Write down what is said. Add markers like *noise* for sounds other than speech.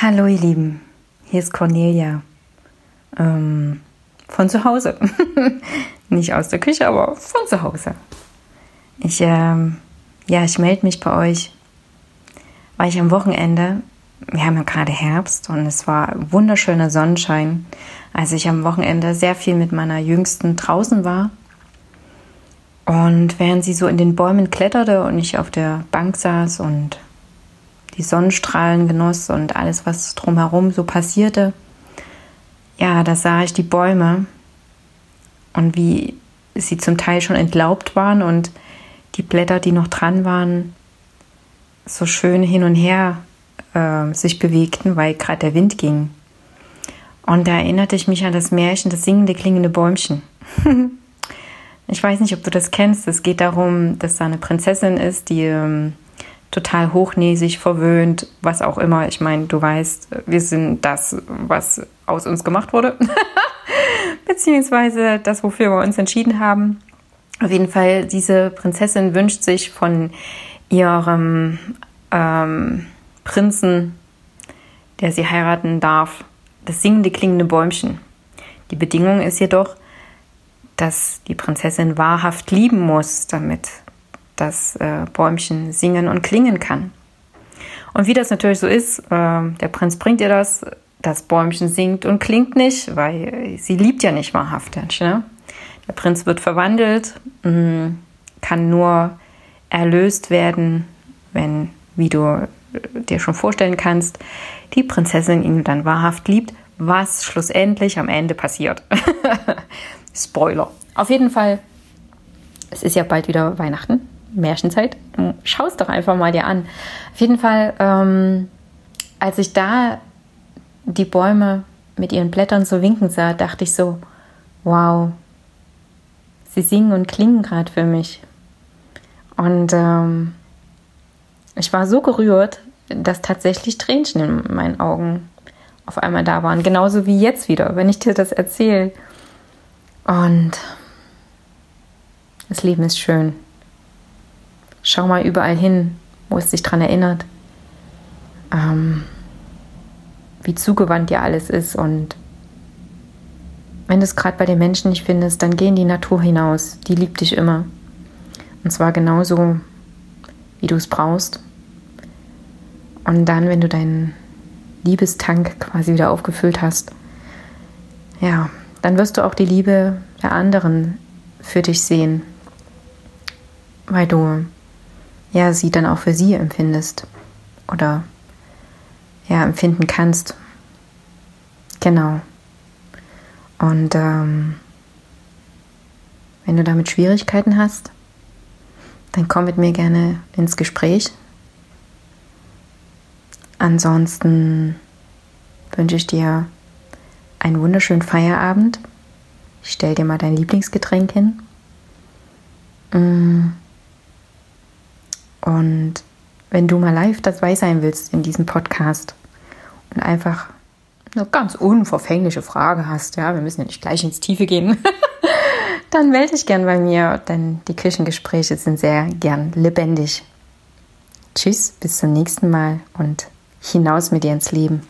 Hallo ihr Lieben, hier ist Cornelia ähm, von zu Hause. *laughs* Nicht aus der Küche, aber von zu Hause. Ich, ähm, ja, ich melde mich bei euch, weil ich am Wochenende, wir haben ja gerade Herbst und es war wunderschöner Sonnenschein, als ich am Wochenende sehr viel mit meiner Jüngsten draußen war. Und während sie so in den Bäumen kletterte und ich auf der Bank saß und die Sonnenstrahlen genoss und alles, was drumherum so passierte, ja, da sah ich die Bäume und wie sie zum Teil schon entlaubt waren und die Blätter, die noch dran waren, so schön hin und her äh, sich bewegten, weil gerade der Wind ging. Und da erinnerte ich mich an das Märchen, das singende, klingende Bäumchen. *laughs* ich weiß nicht, ob du das kennst. Es geht darum, dass da eine Prinzessin ist, die ähm, total hochnäsig, verwöhnt, was auch immer. Ich meine, du weißt, wir sind das, was aus uns gemacht wurde, *laughs* beziehungsweise das, wofür wir uns entschieden haben. Auf jeden Fall, diese Prinzessin wünscht sich von ihrem ähm, Prinzen, der sie heiraten darf, das singende, klingende Bäumchen. Die Bedingung ist jedoch, dass die Prinzessin wahrhaft lieben muss, damit das äh, Bäumchen singen und klingen kann. Und wie das natürlich so ist, äh, der Prinz bringt ihr das, das Bäumchen singt und klingt nicht, weil sie liebt ja nicht wahrhaftig. Ne? Der Prinz wird verwandelt, mh, mm, kann nur erlöst werden, wenn, wie du äh, dir schon vorstellen kannst, die Prinzessin ihn dann wahrhaft liebt, was schlussendlich am Ende passiert. *laughs* Spoiler. Auf jeden Fall, es ist ja bald wieder Weihnachten. Märchenzeit. Schau es doch einfach mal dir an. Auf jeden Fall, ähm, als ich da die Bäume mit ihren Blättern so winken sah, dachte ich so, wow, sie singen und klingen gerade für mich. Und ähm, ich war so gerührt, dass tatsächlich Tränchen in meinen Augen auf einmal da waren. Genauso wie jetzt wieder, wenn ich dir das erzähle. Und das Leben ist schön. Schau mal überall hin, wo es dich daran erinnert, ähm, wie zugewandt dir alles ist. Und wenn du es gerade bei den Menschen nicht findest, dann geh in die Natur hinaus. Die liebt dich immer. Und zwar genauso, wie du es brauchst. Und dann, wenn du deinen Liebestank quasi wieder aufgefüllt hast, ja, dann wirst du auch die Liebe der anderen für dich sehen, weil du ja, sie dann auch für sie empfindest oder ja, empfinden kannst. Genau. Und ähm, wenn du damit Schwierigkeiten hast, dann komm mit mir gerne ins Gespräch. Ansonsten wünsche ich dir einen wunderschönen Feierabend. Ich stell dir mal dein Lieblingsgetränk hin. Mmh und wenn du mal live dabei sein willst in diesem Podcast und einfach eine ganz unverfängliche Frage hast, ja, wir müssen ja nicht gleich ins Tiefe gehen, *laughs* dann melde dich gern bei mir, denn die Küchengespräche sind sehr gern lebendig. Tschüss, bis zum nächsten Mal und hinaus mit dir ins Leben.